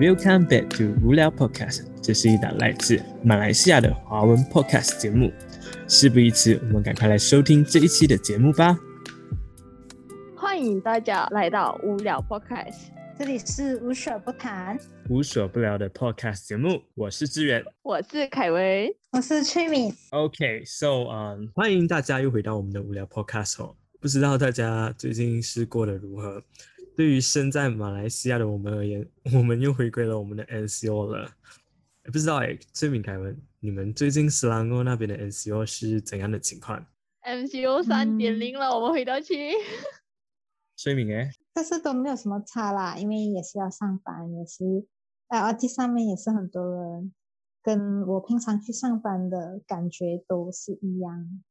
Welcome back to 无聊 Podcast，这是一档来自马来西亚的华文 Podcast 节目。事不宜迟，我们赶快来收听这一期的节目吧。欢迎大家来到无聊 Podcast，这里是无所不谈，无所不聊的 Podcast 节目，我是志远，我是凯威，我是崔敏。OK，So，、嗯，欢迎大家又回到我们的无聊 Podcast 哦。不知道大家最近是过得如何？对于身在马来西亚的我们而言，我们又回归了我们的 NCO 了。不知道哎，崔敏、凯文，你们最近斯兰哥那边的 NCO 是怎样的情况？？NCO 三点零了，我们回到去。崔敏哎，但是都没有什么差啦，因为也是要上班，也是 LRT 上面也是很多人，跟我平常去上班的感觉都是一样。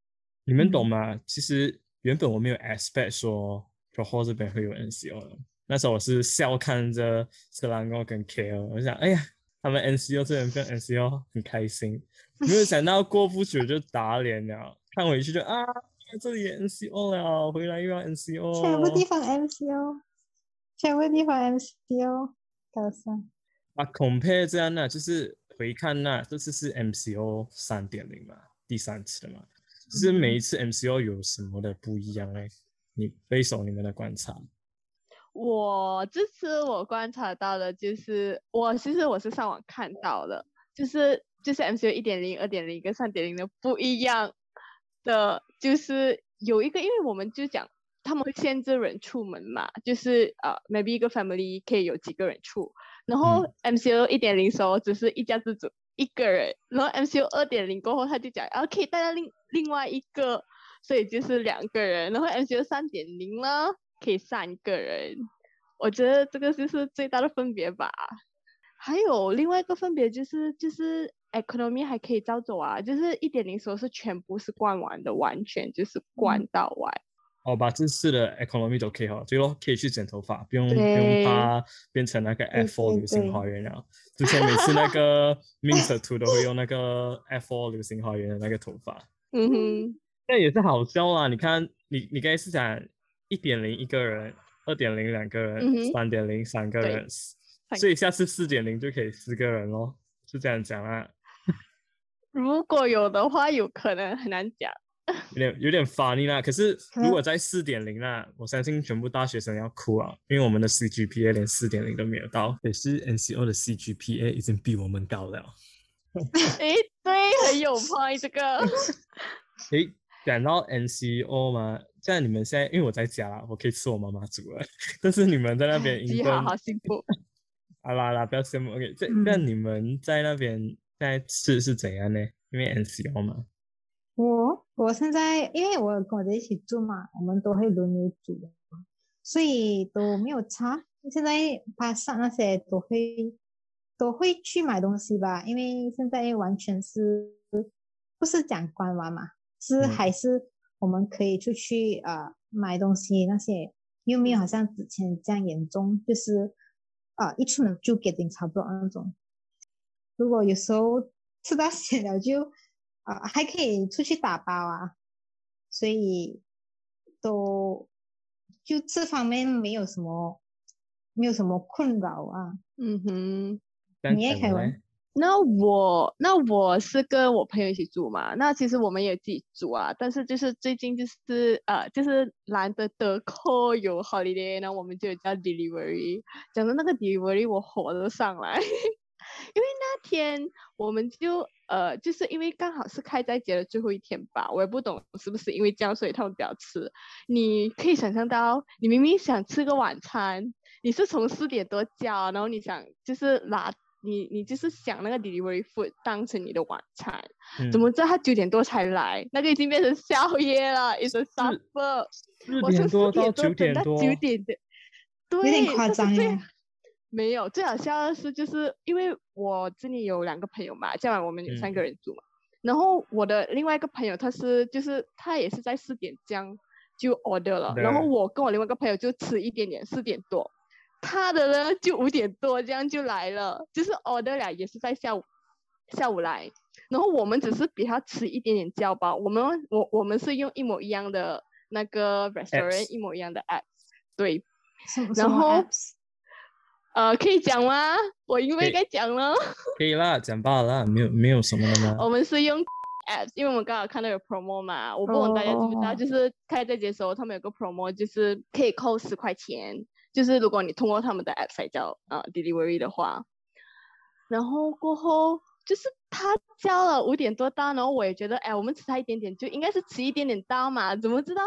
你们懂吗？其实原本我没有 expect 说 Johor 这边会有 NCO 的，那时候我是笑看着斯兰欧跟 KL，我想，哎呀，他们 NCO 这边跟 NCO 很开心，没有想到过不久就打脸了，看回去就啊，这里也 NCO 了，回来又要 NCO，全部地方 NCO，全部地方 NCO，搞笑。啊，compare 这样呢，就是回看那这次是 MCO 三点零嘛，第三次了嘛，就是每一次 MCO 有什么的不一样哎？你背手你们的观察。我这次我观察到的就是，我其实我是上网看到的，就是就是 MCO 一点零、二点零跟三点零的不一样的，就是有一个，因为我们就讲他们会限制人出门嘛，就是呃，maybe 一个 family 可以有几个人出，然后 MCO 一点零时候只是一家之主一个人，然后 MCO 二点零过后他就讲，啊可以带到另另外一个，所以就是两个人，然后 MCO 三点零呢可以三个人，我觉得这个就是最大的分别吧。还有另外一个分别就是就是 economy 还可以照走啊，就是一点零时候是全部是灌完的，完全就是灌到完。哦，把这次的 economy 都可以好，对咯，可以去剪头发，不用不用对怕变成那个 F F4 对流星花园了。之前每次那个 Mint 图都会用那个 F4 流星花园的那个头发，嗯哼，那也是好笑啦。你看，你你刚才是讲一点零一个人，二点零两个人，三点零三个人，所以下次四点零就可以四个人咯，是这样讲啊。如果有的话，有可能很难讲。有点有点 funny 啦，可是 如果在四点零啦，我相信全部大学生要哭啊，因为我们的 CGPA 连四点零都没有到，也是 NCO 的 CGPA 已经比我们高了。诶，对，很有 point 这个。诶，讲到 NCO 嘛，这样你们现在因为我在家，我可以吃我妈妈煮的，但是你们在那边记英文好好幸福。啊啦啦，不要羡慕。OK，这嗯那你们在那边现在吃是怎样呢？因为 NCO 嘛，我我现在因为我跟我姐一起住嘛，我们都会轮流煮的，所以都没有差。现在爬上那些都会都会去买东西吧，因为现在完全是不是讲关完嘛，是嗯还是我们可以出去呃买东西那些，又没有好像之前这样严重，就是啊、一出门就给点差不多那种。如果有时候吃到 咸了就啊、还可以出去打包啊，所以都就这方面没有什么没有什么困扰啊。嗯哼。你也讲的嘞凯文那我那我是跟我朋友一起住嘛，那其实我们也自己住啊，但是就是最近就是呃就是难得得扣有 holiday，然后我们就叫 delivery，讲到那个 delivery 我火都上来，因为那天我们就呃就是因为刚好是开斋节的最后一天吧，我也不懂是不是因为这样所以他们比较迟，你可以想象到你明明想吃个晚餐，你是从四点多叫，然后你想就是拿。你你就是想那个 delivery food 当成你的晚餐，嗯怎么知道他九点多才来？那个已经变成宵夜了，is a supper。四我从四点多到九点等到多，九点的，对，有点夸张耶。没有，最好笑的是，就是因为我这里有两个朋友嘛，这样我们有三嗯个人住嘛。然后我的另外一个朋友，他是就是他也是在四点这样就 order 了，然后我跟我另外一个朋友就吃一点点，四点多，他的呢就五点多这样就来了，就是 order 了也是在下午下午来，然后我们只是比他迟一点点叫吧，我们我我们是用一模一样的那个 restaurant，Apps 一模一样的 app，对，然后呃，可以讲吗？我应不应该讲了？可以啦，讲罢了啦，没有没有什么了吗？我们是用 apps，因为我们刚好看到有 promo 嘛，我不懂大家知不知道，哦就是开在节的时候，他们有个 promo，就是可以扣十块钱，就是如果你通过他们的 app 才叫呃 delivery 的话，然后过后就是他叫了五点多到，然后我也觉得，哎，我们迟他一点点就应该是迟一点点到嘛，怎么知道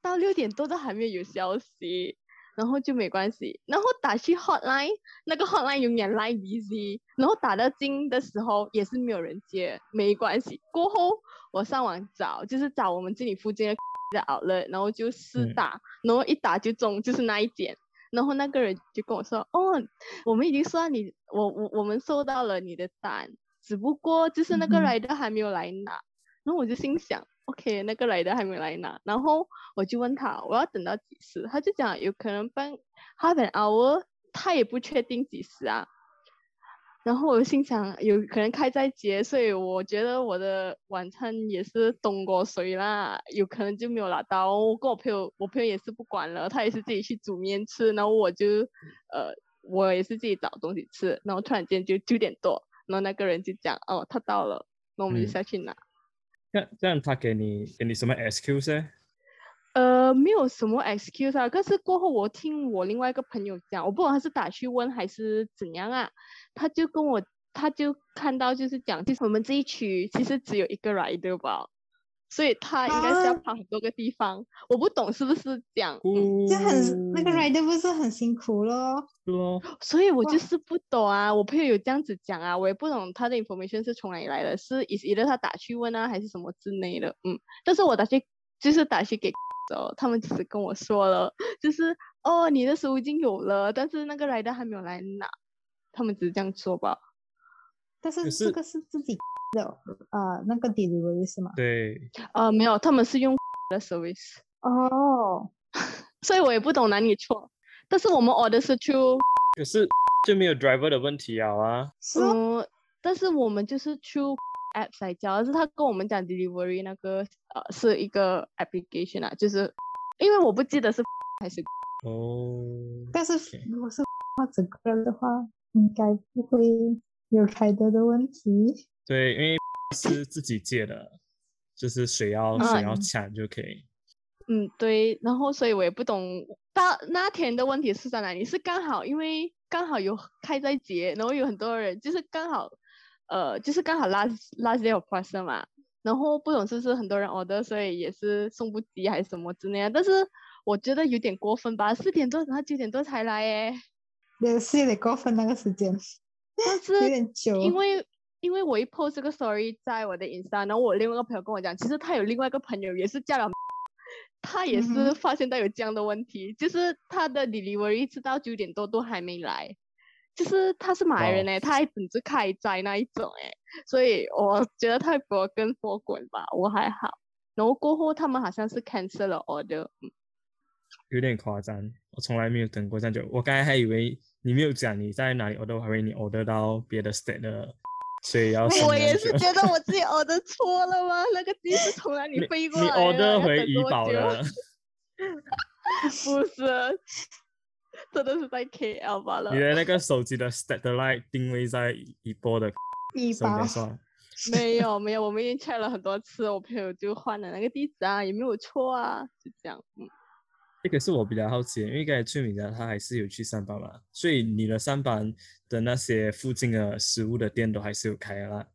到六点多都还没有消息？然后就没关系，然后打去 hotline，那个 hotline 永远 line busy，然后打到进的时候也是没有人接，没关系。过后我上网找，就是找我们这里附近的 的 outlet，然后就试嗯打，然后一打就中，就是那一间。然后那个人就跟我说：“哦，我们已经收到你，我我我们收到了你的单，只不过就是那个 rider 还没有来拿。然后我就心想，OK，那个 rider 还没有来拿。然后我就问他，我要等到几时？他就讲有可能半 half an hour，他也不确定几时啊。然后我心想，有可能开在节，所以我觉得我的晚餐也是冻过水啦，有可能就没有拿到。我跟我朋友，我朋友也是不管了，他也是自己去煮面吃，然后我就呃，我也是自己找东西吃，然后突然间就九点多，然后那个人就讲，哦，他到了，那我们就嗯下去拿。这样这样他给你给你什么 excuse 呢？呃，没有什么 excuse 啊，可是过后我听我另外一个朋友讲，我不懂他是打去问还是怎样啊，他就跟我，他就看到就是讲，其实我们这一区其实只有一个 rider 吧，所以他应该是要啊跑很多个地方，我不懂是不是这样，嗯，这很那个哦 rider 不是很辛苦咯？是咯，所以我就是不懂啊，我朋友有这样子讲啊，我也不懂他的 information 是从哪里来的，是 is either 他打去问啊，还是什么之类的，嗯，但是我打去就是打去给的哦，他们只是跟我说了，就是哦，你的食物已经有了，但是那个来的还没有来拿，他们只是这样说吧。但是这个是自己的呃那个 delivery 是吗？对，呃，没有，他们是用 的 service，哦，所以我也不懂哪里错。但是我们 order 是 through，可是 就没有 driver 的问题啊啊，是但是我们就是 through app 来交，但是他跟我们讲 delivery 那个呃是一个 application 啊，就是因为我不记得是 还是哦，但是如果是画整个的话，应该不会有太多的问题。对，因为 是自己借的，就是谁要谁要嗯抢就可以。嗯，对，然后所以我也不懂到那天的问题是在哪里，是刚好因为刚好有开在节，然后有很多人就是刚好，呃，就是刚好 last last day of 嘛，然后不懂是不是很多人 order，所以也是送不及还是什么之类的，但是我觉得有点过分吧，四点多然后九点多才来诶，也是有点过分那个时间，但是有点久。因为因为我一 post 这个 story 在我的 Insta，然后我另外一个朋友跟我讲，其实他有另外一个朋友也是叫了，他也是发现到有这样的问题，就是他的 delivery 一直到九点多都还没来，就是他是马来人哇哎，他还等着开斋那一种哎，所以我觉得泰国跟佛滚吧，我还好。然后过后他们好像是 cancel 了 order，嗯有点夸张，我从来没有等过这样久。我刚才还以为你没有讲你在哪里 order，我还以为你 order 到别的 state 的，所以要 我也是 觉得我自己 order 错了吗？那个鸡是从哪里你飞过你来的？你 order 回怡宝了，不是，真的是在 KL 罢了你。的那个手机的 satellite 定位在一波的 一包手边上。没有没有，我们已经 check 了很多次，我朋友就换了那个地址啊，也没有错啊，就这样。嗯，这个是我比较好奇的，因为刚才翠敏讲他还是有去上班嘛，所以你的上班的那些附近的食物的店都还是有开的啦。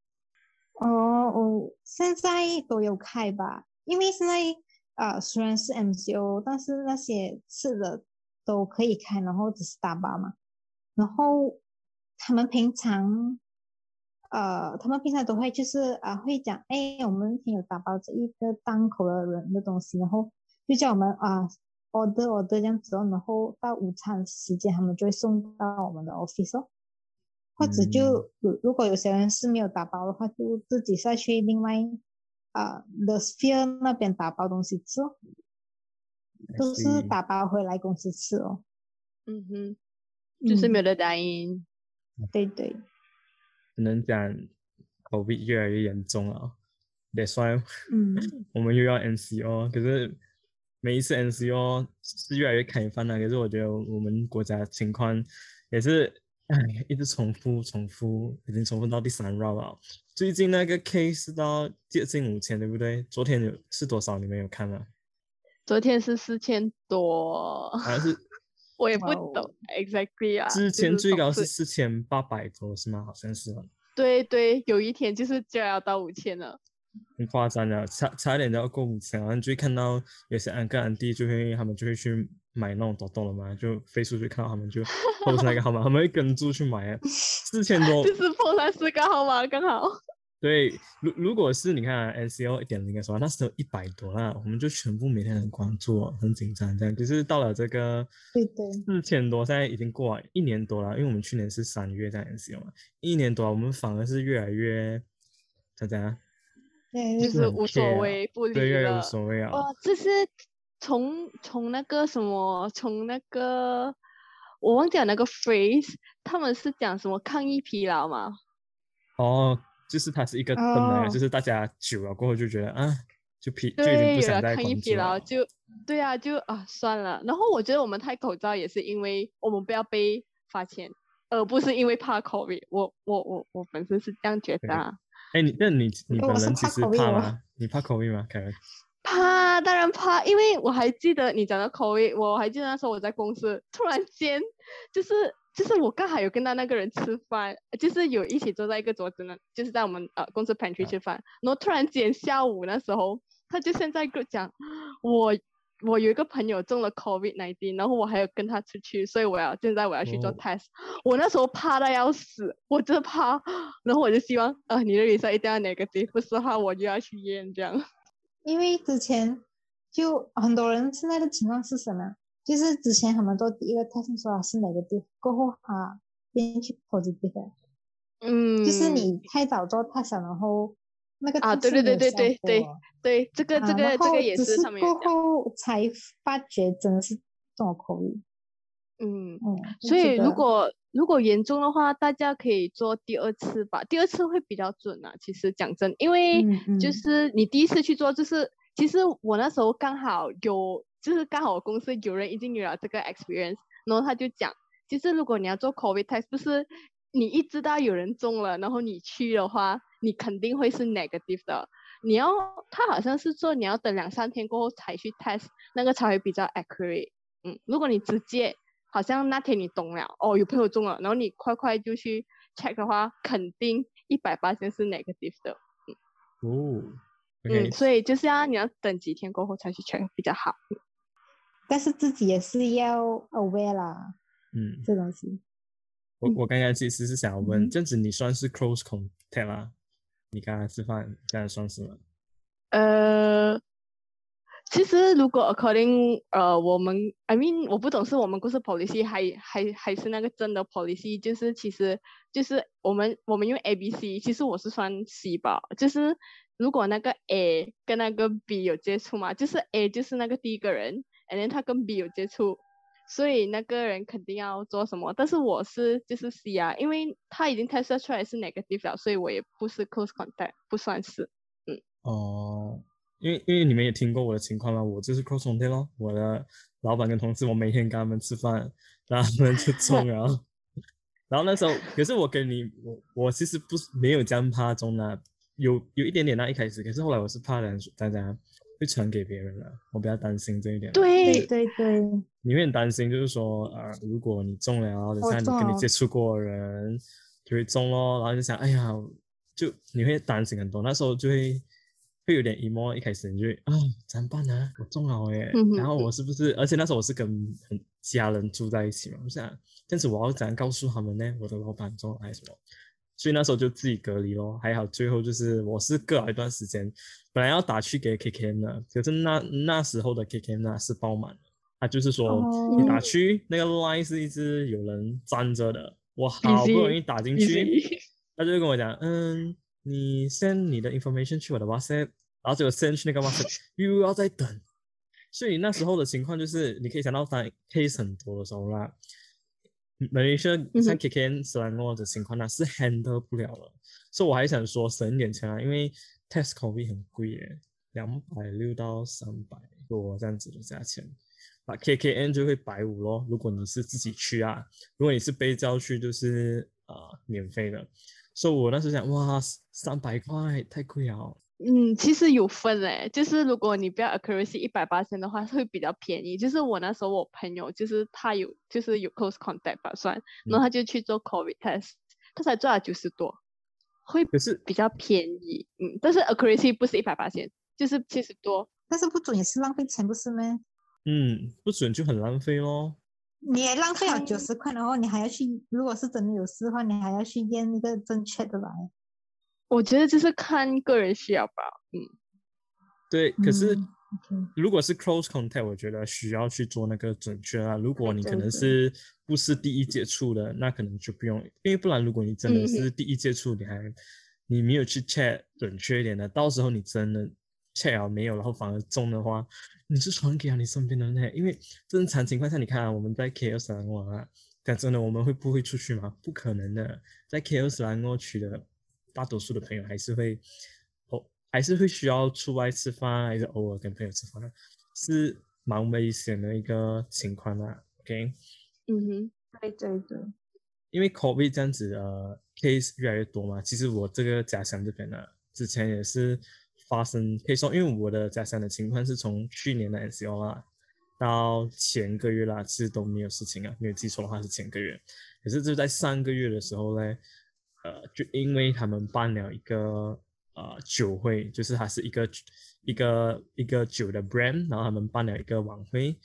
哦，我现在都有开吧，因为现在呃虽然是 MCO，但是那些吃的都可以开，然后只是打包嘛。然后他们平常呃，他们平常都会就是啊、会讲，哎，我们今天有打包这一个档口的人的东西，然后就叫我们啊 order order 这样子哦，然后到午餐时间他们就会送到我们的 office 哦。或者就如如果有些人是没有打包的话，就自己再去另外啊、The Sphere 那边打包东西吃都是打包回来公司吃哦。嗯哼，就是没有嗯的答应。对对，只能讲 COVID 越来越严重了，That's why 嗯 我们又要 NCO，可是每一次 NCO 是越来越开放了，可是我觉得我们国家情况也是哎，一直重复重复，已经重复到第三 round 了。最近那个 case 到接近五千，对不对？昨天有是多少？你们有看吗？昨天是四千多，好像是 我也不懂 exactly 啊。之前最高是四千八百多，是吗？好像是哦，对对，有一天就是就要到五千了。很夸张的，差差一点就要过五千。然后你就会看到有些安哥安弟就会他们就会去买那种抖动了嘛，就飞出去看到他们就 post 那个号码，他们会跟住去买啊，四千多就是破三四个号码刚好。对，如如果是你看、啊、NCO 一点零的时候，那时候一百多啦，我们就全部每天很关注哦，很紧张这样。可是到了这个对对四千多，现在已经过了一年多了，因为我们去年是三月在 NCO 嘛，一年多了，我们反而是越来越怎样啊？对，就就是无所谓不理对，越来越无。所谓啊。哦，这是从从那个什么，从那个我忘记了那个 phrase，他们是讲什么抗议疲劳嘛？哦，就是它是一个本来，哦就是大家久了过后就觉得啊，就疲就已经对，不想再关注疲劳，了。就对啊，就啊算了。然后我觉得我们戴口罩也是因为我们不要被罚钱，而不是因为怕 COVID。我我我我本身是这样觉得啊。哎，你那你你本人其实 COVID 哦怕吗？你怕 COVID 吗？凯文？怕，当然怕，因为我还记得你讲的口味，我还记得那时候我在公司，突然间就是就是我刚好有跟到那个人吃饭，就是有一起坐在一个桌子呢，就是在我们呃公司 pantry 吃饭，然后突然间下午那时候，他就现在跟我讲，我我有一个朋友中了 COVID 1 9然后我还有跟他出去，所以我要现在我要去做哦 test，、我那时候怕的要死，我真的怕，然后我就希望呃你的 result 一定要 negative，不是的话我就要去验这样。因为之前就很多人现在的情况是什么？就是之前他们做第一个 test 说他是 negative，过后他变去 positive，嗯，就是你太早做 test，然后那个啊对对对对对对对，这个这个这个也是上面过后才发觉真的是中了口语，嗯，嗯，所以如果如果严重的话，大家可以做第二次吧，第二次会比较准啊。其实讲真，因为就是你第一次去做，就是其实我那时候刚好有，就是刚好我公司有人已经有了这个 experience，然后他就讲，其实如果你要做 COVID test，不是你一知道有人中了，然后你去的话，你肯定会是 negative 的。你要，他好像是说你要等两三天过后才去 test，那个才会比较 accurate。嗯，如果你直接好像那天你懂了，哦，有朋友中了，然后你快快就去 check 的话，肯定一百八千是 negative 的。哦，OK，嗯，所以就是要你要等几天过后才去 check 比较好。但是自己也是要 aware 啦，嗯，这东西。我我刚刚其实是想要问，嗯这样子你算是 close contact 吗？你刚才吃饭，这样算是吗？呃，其实如果 according 呃我们，I mean 我不懂是我们公司 policy 还还还是那个真的 policy，就是其实就是我们我们用 A B C，其实我是算 C 吧，就是如果那个 A 跟那个 B 有接触嘛，就是 A 就是那个第一个人，and then 他跟 B 有接触。所以那个人肯定要做什么，但是我是就是 C 啊，因为他已经 test 出来是 negative 了，所以我也不是 close contact，不算是。嗯哦，因为因为你们也听过我的情况了，我就是 close contact 咯，我的老板跟同事，我每天跟他们吃饭，然后他们就中了，然后那时候，可是我跟你，我我其实不是没有这样怕中的，有有一点点那一开始，可是后来我是怕人大家会传给别人了，我比较担心这一点。，对对对对，你会很担心，就是说，呃，如果你中了，等下你跟你接触过的人就会中咯，然后就想，哎呀，就你会担心很多，那时候就会会有点 emo，一开始你就会啊，怎么办呢？我中了耶，嗯然后我是不是？而且那时候我是跟很家人住在一起嘛，我想这样子我要怎样告诉他们呢？我的老板中了还是什么？所以那时候就自己隔离咯，还好最后就是我是隔了一段时间，本来要打去给 KKM 的，可是那那时候的 KKM 呢是爆满的，他就是说哦。你打去那个 line 是一直有人站着的，我好不容易打进去，他就跟我讲，嗯，你 send 你的 information 去我的 WhatsApp，然后结果 send 去那个 WhatsApp 又要再等，所以那时候的情况就是，你可以想到当 case 很多的时候啦，马来西亚嗯像 KKN 斯兰诺的情况呢是 handle 不了了，所以我还想说省一点钱啊，因为 test COVID 很贵耶，两百六到三百多这样子的价钱。把 KKN 就会百五咯。如果你是自己去啊，如果你是被叫去，就是啊、免费的。所以我那时想，哇，三百块太贵了。嗯，其实有分嘞，就是如果你不要 accuracy 一百八千的话，会比较便宜。就是我那时候我朋友就是他有就是有 close contact 吧算，然后他就去做 COVID test，他才赚了九十多，会可是比较便宜。嗯，但是 accuracy 不是一百八千，就是七十多。但是不准也是浪费钱，不是吗？嗯，不准就很浪费咯。你也浪费了九十块，然后你还要去，如果是真的有事的话，你还要去验那个正确的来。我觉得就是看个人需要吧。嗯，对，可是如果是 close contact，我觉得需要去做那个准确啊。如果你可能是不是第一接触的，那可能就不用，因为不然如果你真的嗯是第一接触，你还你没有去 check 准确一点的，到时候你真的 check 了没有，然后反而中的话，你是传给了你身边的人欸，因为正常情况下，你看啊，我们在 KL 斯兰沃啊，讲真的，我们会不会出去吗？不可能的，在 KL 斯兰沃区的大多数的朋友还是会，哦，还是会需要出外吃饭，还是偶尔跟朋友吃饭，是蛮危险的一个情况啦。OK，嗯哼，对对对，因为 COVID 这样子呃 case 越来越多嘛，其实我这个家乡这边呢，之前也是发生，可以说因为我的家乡的情况是从去年的 NCO 啦到前个月啦，其实都没有事情啊，没有记错的话是前个月，可是就在上个月的时候呢，呃，就因为他们办了一个呃酒会，就是它是一个一个一个酒的 brand，然后他们办了一个晚会，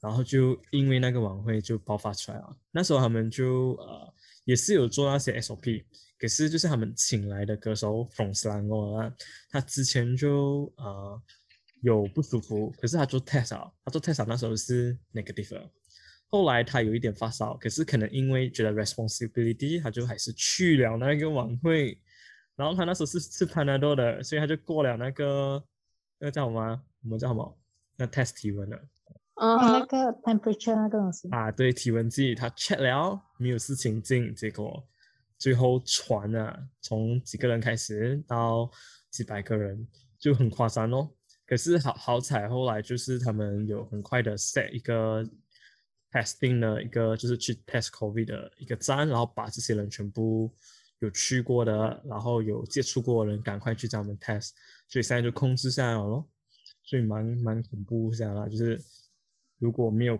然后就因为那个晚会就爆发出来了。那时候他们就呃也是有做那些 SOP，可是就是他们请来的歌手 from s l a n g o 啊，他之前就呃有不舒服，可是他做 test 啊，他做 test 那时候是 negative。后来他有一点发烧，可是可能因为觉得 responsibility，他就还是去了那个晚会。然后他那时候是吃 Panadol 的，所以他就过了那个那个叫什么啊？我们叫什么？那 test 体温的嗯哦，那，个 temperature 那个东西，啊，对，体温计他 check 了没有事情进，结果最后传了，从几个人开始到几百个人，就很夸张哦。可是好好彩，后来就是他们有很快的 set 一个 testing 的一个，就是去 test COVID 的一个站，然后把这些人全部有去过的，然后有接触过的人赶快去找他们 test，所以现在就控制下来了咯。所以蛮蛮恐怖下来，就是如果没有，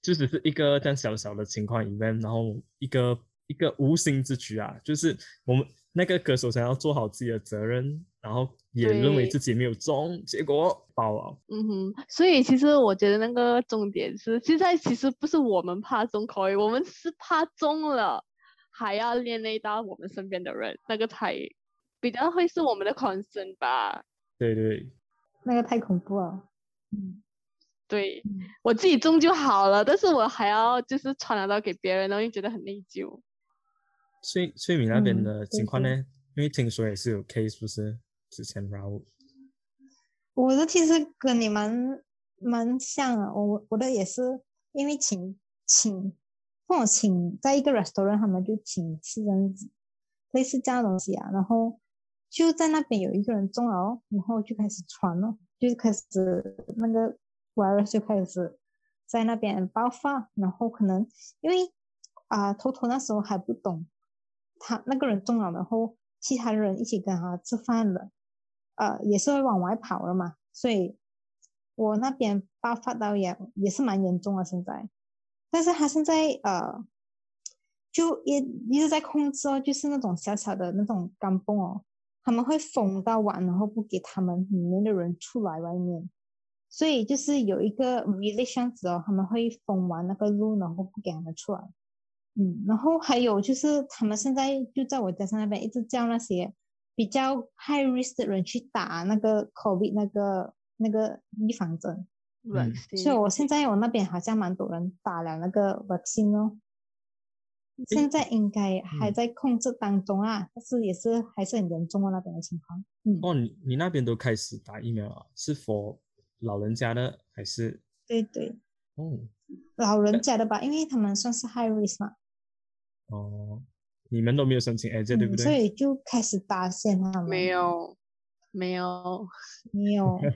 就只是一个这样小小的情况 event，然后一个一个无心之举啊，就是我们那个歌手想要做好自己的责任，然后也认为自己没有中，结果爆了。嗯哼，所以其实我觉得那个重点是，现在其实不是我们怕中口语，我们是怕中了，还要连累到我们身边的人，那个才比较会是我们的 concern 吧。对对，那个太恐怖了。嗯，对嗯我自己中就好了，但是我还要就是传染到给别人，然后又觉得很内疚。所以所以你那边嗯的情况呢？因为听说也是有 case，不是之前 r a 我的其实跟你蛮蛮像啊，我我的也是因为请请跟我请在一个 restaurant，他们就请吃这样子，类似这样的东西啊，然后就在那边有一个人中了哦，然后就开始传了，就是开始那个 virus 就开始在那边爆发，然后可能因为啊，头头那时候还不懂，他那个人中了，然后其他人一起跟他吃饭了。呃，也是会往外跑了嘛，所以我那边爆发到也也是蛮严重的现在，但是他现在呃，就也一直在控制哦，就是那种小小的那种钢蹦哦，他们会封到完，然后不给他们里面的人出来外面，所以就是有一个 village 样子哦，他们会封完那个路，然后不给他们出来。嗯，然后还有就是他们现在就在我家乡那边一直叫那些比较 high risk 的人去打那个 COVID 那个那个预防针，嗯。Vaccine 所以我现在我那边好像蛮多人打了那个 vaccine 哦，现在应该还嗯。在控制当中啊，但是也是还是很严重的那边的情况。嗯，哦，你你那边都开始打疫苗了，是 for 老人家的还是？对对，哦。老人家的吧，因为他们算是 high risk 嘛，哦，你们都没有申请 AZ 对不对，所？以就开始打先他们没有没有，没有，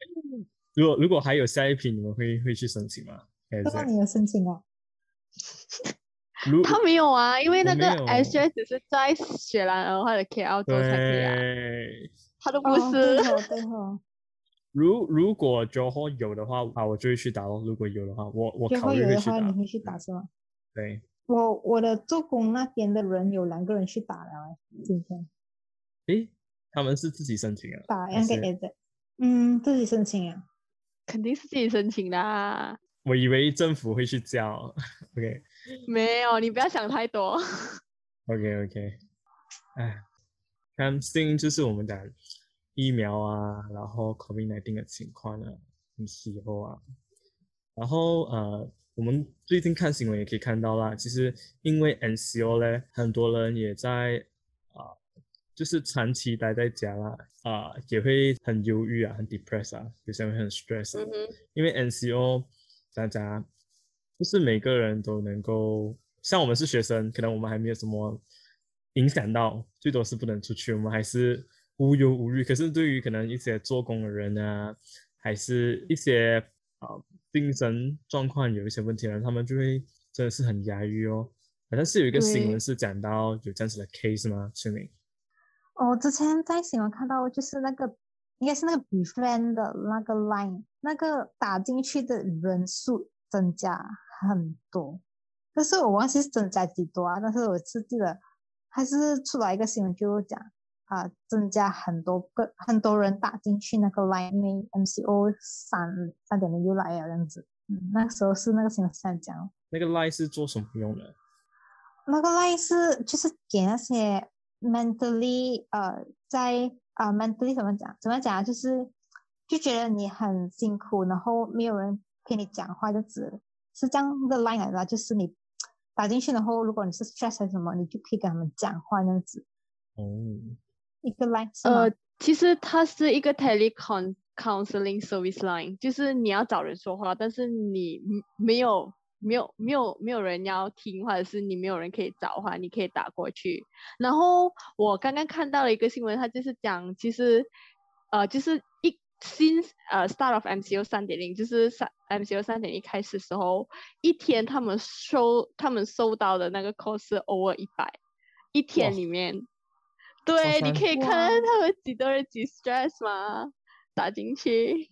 如果如果还有下一批，你们会会去申请吗？还是那你有申请啊？他没有啊，因为那个 S J 只是在雪兰莪或者 K L 做才可以啊，他都不是。如如果 Johor 有的话啊，我就会去打咯。如果有的话，我我如考虑会去打。你会去打是吗？对，我我的做工那边的人有两个人去打了欸，今天诶，他们是自己申请啊？打还是那个 A 的，嗯，自己申请啊。肯定是自己申请的、啊，我以为政府会去叫。OK 没有，你不要想太多。OK OK，哎，看最近就是我们的疫苗啊，然后 COVID 1 9的情况啊，很气候啊，然后呃，我们最近看新闻也可以看到啦，其实因为 NCO 呢，很多人也在啊、就是长期待在家啦，啊、也会很忧郁啊，很 depressed 啊，有些人很 stress 啊嗯哼，因为 NCO 大家不是每个人都能够，像我们是学生，可能我们还没有什么影响到，最多是不能出去，我们还是无忧无虑。可是对于可能一些做工的人啊，还是一些啊、精神状况有一些问题的人，他们就会真的是很压抑哦。好像是有一个新闻是讲到有这样子的 case 吗？春明？我之前在新闻看到，就是那个应该是那个 b f r i e n d 的那个 line，那个打进去的人数增加很多，但是我忘记是增加几多啊，但是我是记得还是出来一个新闻就讲啊、增加很多个很多人打进去那个 line，因为 MCO 三三点零又来了这样子，嗯，那时候是那个新闻是这样讲。哦。那个 line 是做什么用的？那个 line 是就是给那些 mentally 呃在啊、mentally 怎么讲？怎么讲啊，就是就觉得你很辛苦，然后没有人陪你讲话，就只是这样的 line 来的啊，就是你打进去，然后如果你是 stress 还是什么，你就可以跟他们讲话那样子，哦，一个 line？呃，其实它是一个 telecon counseling service line，就是你要找人说话，但是你没有没有没有没有人要听，或者是你没有人可以找的话，你可以打过去。然后我刚刚看到了一个新闻，它就是讲，其实呃，就是一 since 呃 start of MCO 三点零，就是三 MCO 三点一开始的时候，一天他们收他们收到的那个 call 是 over 一百，一天里面。对，你可以看他们几多人几 stress 吗？打进去，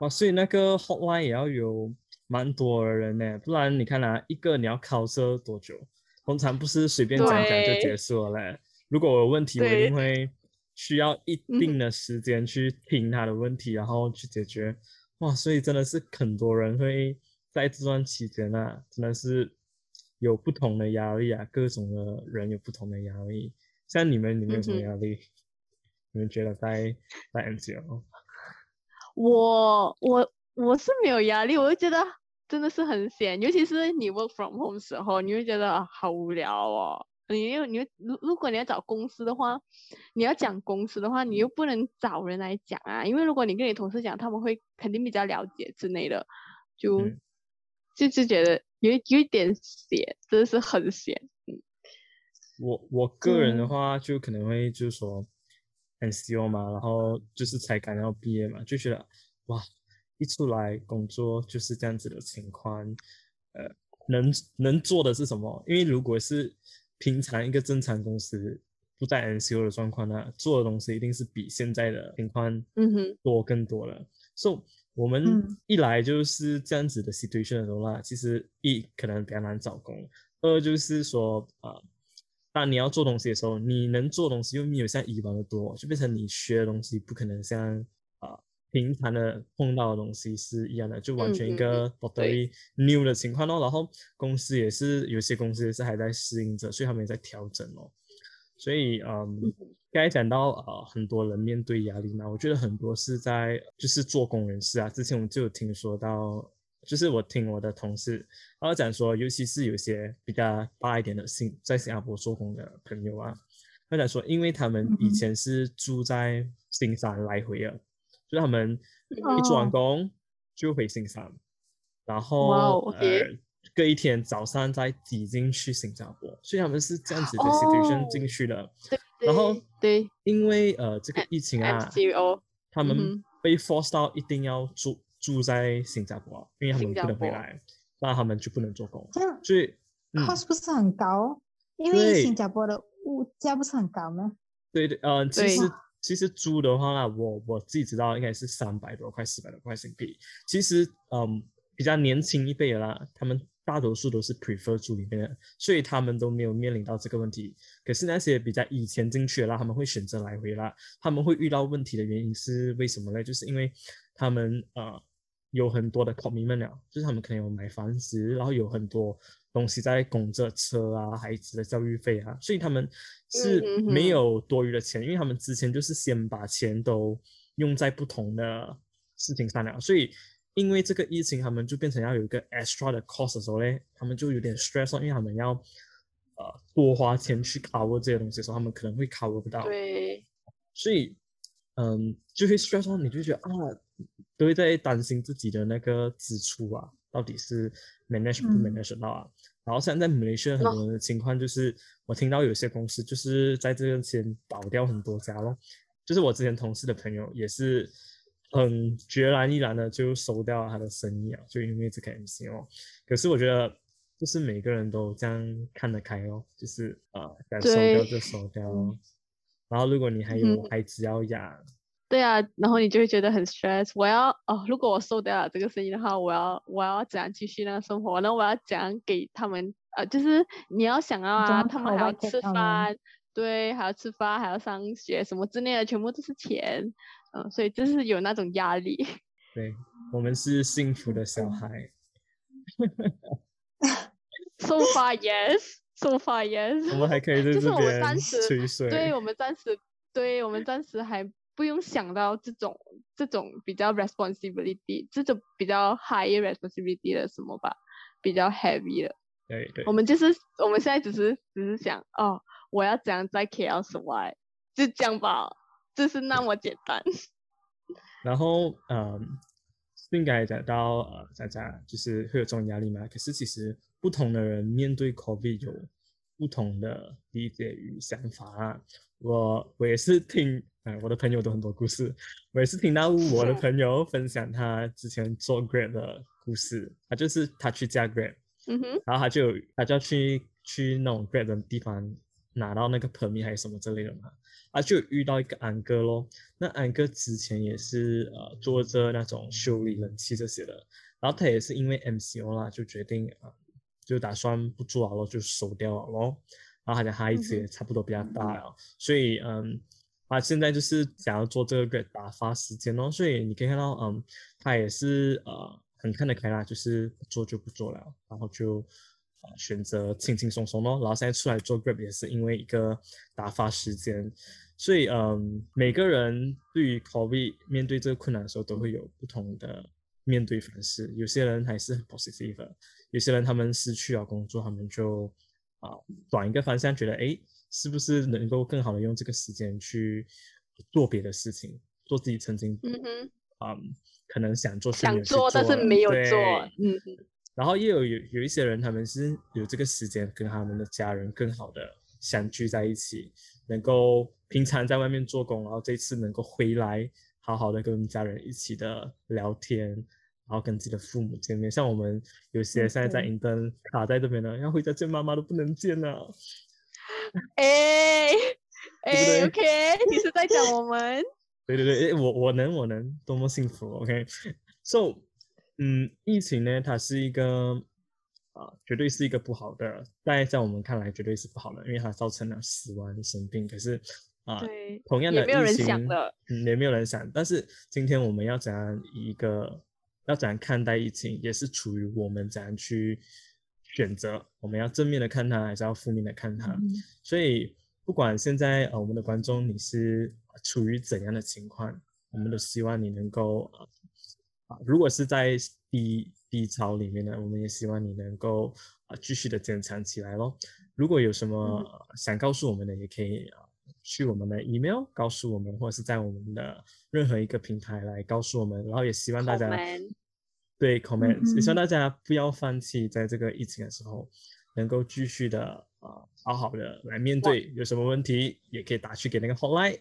哇，所以那个 hotline 也要有蛮多的人呢，不然你看啊，一个你要考测多久？通常不是随便讲讲就结束了嘞。如果我有问题，我一定会需要一嗯定的时间去听他的问题，然后去解决。哇，所以真的是很多人会在这段期间啊，真的是有不同的压力啊，各种的人有不同的压力。像你们，你们有什么压力？你们觉得在在 MCO？我我我是没有压力，我就觉得真的是很闲，尤其是你 work from home 的时候，你会觉得啊好无聊哦。你又你又如如果你要找公司的话，你要讲公司的话，你又不能找人来讲啊，因为如果你跟你同事讲，他们会肯定比较了解之类的，就、嗯就就觉得有一有一点闲，真的是很闲。我我个人的嗯话，就可能会就是说 NCO 嘛，然后就是才刚要毕业嘛，就觉得哇，一出来工作就是这样子的情况，呃，能能做的是什么？因为如果是平常一个正常公司不在 NCO 的状况呢，做的东西一定是比现在的情况嗯哼，多更多了。所、以我们嗯一来就是这样子的 situation 的时候啦，其实一可能比较难找工，二就是说啊、呃当你要做东西的时候，你能做东西又没有像以往的多，就变成你学的东西不可能像啊、平常的碰到的东西是一样的，就完全一个对 totally new 的情况哦。然后公司也是有些公司也是还在适应着，所以他们也在调整哦。所以嗯，刚才讲到呃很多人面对压力嘛，我觉得很多是在就是做工人士啊，之前我们就有听说到，就是我听我的同事，他讲说，尤其是有些比较大一点的新在新加坡做工的朋友啊，他讲说，因为他们以前是住在新山来回的，就是他们嗯一做完哦工就回新山，然后、呃隔一天早上再挤进去新加坡，所以他们是这样子的 situation 哦进去的。对。然后对因为呃这个疫情啊，他们被 forced 到一定要住住在新加坡，因为他们不能回来，那他们就不能做工。这样所以，嗯，cost 不是很高，因为新加坡的物价不是很高吗？对对，呃，其对实其实租的话啦，我我自己知道应该是三百多块、四百多块新币。其实，嗯，比较年轻一辈的啦，他们大多数都是 prefer 住里面的，所以他们都没有面临到这个问题。可是那些比较以前进去的啦，他们会选择来回啦，他们会遇到问题的原因是为什么呢？就是因为他们呃有很多的 commitment 了，就是他们可能有买房子，然后有很多东西在供着车啊、孩子的教育费啊，所以他们是没有多余的钱，因为他们之前就是先把钱都用在不同的事情上了，所以因为这个疫情，他们就变成要有一个 extra 的 cost 的时候嘞，他们就有点 stress 哦，因为他们要呃多花钱去 cover 这些东西的时候，他们可能会 cover 不到。对，所以，嗯，就会 stress 到你就觉得啊，都会在担心自己的那个支出啊，到底是 manage 不嗯 manage 得到啊。然后现在在马来西亚很哦多的情况就是，我听到有些公司就是在这个前倒掉很多家咯，就是我之前同事的朋友也是很决然毅然的就收掉了他的生意啊，就因为这个 MCO。可是我觉得。就是每个人都这样看得开哦，就是呃，敢收掉就收掉嗯哦。然后如果你还有嗯孩子要养，对啊，然后你就会觉得很 stress。我要哦，如果我收掉了这个生意的话，我要我要怎样继续那个生活？那我要怎样给他们？呃，就是你要想要啊，他们还要吃饭，对，还要吃饭，还要上学什么之类的，全部都是钱。嗯、所以就是有那种压力。对我们是幸福的小孩，So far yes, so far yes。我们还可以在就是我们这边暂时吹水。对我们暂时，对我们暂时还不用想到这种这种比较 responsibility，这种比较 high responsibility 的什么吧，比较 heavy 的。对对我们就是我们现在只是只是想哦，我要怎样在 KL survive，就这样吧，就是那么简单。然后嗯，应该讲到呃，大家就是会有这种压力嘛。可是其实不同的人面对 COVID 有不同的理解与想法啊。我我也是听，呃，我的朋友都很多故事，我也是听到我的朋友分享他之前做 Grab 的故事，他就是他去加 Grab。嗯哼，然后他就他就要去去那种 Grab 的地方拿到那个 permit 还是什么之类的嘛，他就遇到一个安哥咯。那安哥之前也是呃做着那种修理冷气这些的，然后他也是因为 MCO 啦，就决定啊、呃就打算不做了咯，就收掉了咯。然后他的孩子也差不多比较大了，所以嗯，他现在就是想要做这个 Grab 打发时间咯。所以你可以看到，嗯，他也是呃很看得开啦，就是做就不做了，然后就呃选择轻轻松松咯。然后现在出来做 Grab 也是因为一个打发时间，所以嗯，每个人对于 COVID 面对这个困难的时候都会有不同的面对方式。有些人还是很 positive，有些人他们失去了工作，他们就啊转一个方向，觉得诶是不是能够更好的用这个时间去做别的事情，做自己曾经嗯哼，嗯可能想做想做但是没有做，嗯哼，然后也有有有一些人，他们是有这个时间跟他们的家人更好的相聚在一起，能够平常在外面做工，然后这次能够回来，好好的跟家人一起的聊天，然后跟自己的父母见面。像我们有些嗯现在在对银灯卡在这边的，要回家见妈妈都不能见了。哎哎，OK，你是在讲我们？对对对，诶我我能我能，多么幸福，OK？So，、嗯，疫情呢，它是一个啊、绝对是一个不好的，在在我们看来绝对是不好的，因为它造成了死亡、生病。可是啊、对，同样的也没有人疫情想的，嗯，也没有人想。但是今天我们要怎样一个要怎样看待疫情，也是处于我们怎样去选择，我们要正面的看它，还是要负面的看它。嗯所以不管现在呃我们的观众你是呃处于怎样的情况，我们都希望你能够呃啊，如果是在低低潮里面呢，我们也希望你能够啊继续的坚强起来咯。如果有什么、呃想告诉我们的，也可以啊去我们的 email 告诉我们，或者是在我们的任何一个平台来告诉我们。然后也希望大家对 comments，、也希望嗯。大家不要放弃，在这个疫情的时候，能够继续的啊、呃好好的来面对，有什么问题也可以打去给那个 hotline，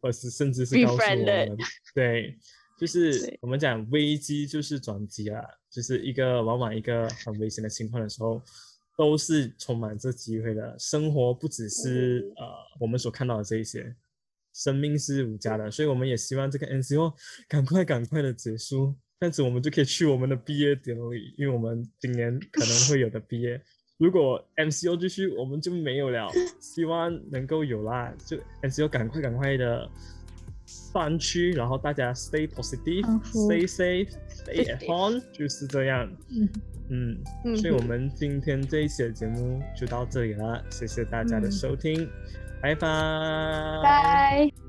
或者是甚至是告诉我们，对，就是我们讲危机就是转机啊，就是一个往往一个很危险的情况的时候，都是充满着机会的。生活不只是呃我们所看到的这一些，生命是无价的，所以我们也希望这个 NCO 赶快赶快的结束，这样子我们就可以去我们的毕业典礼，因为我们今年可能会有的毕业。如果 MCO 继续，我们就没有了。希望能够有啦，就 MCO 赶快赶快的散去，然后大家 stay positive，stay safe，stay Stay at home，就是这样。嗯嗯，嗯所以我们今天这一期的节目就到这里了，谢谢大家的嗯收听，拜拜。拜。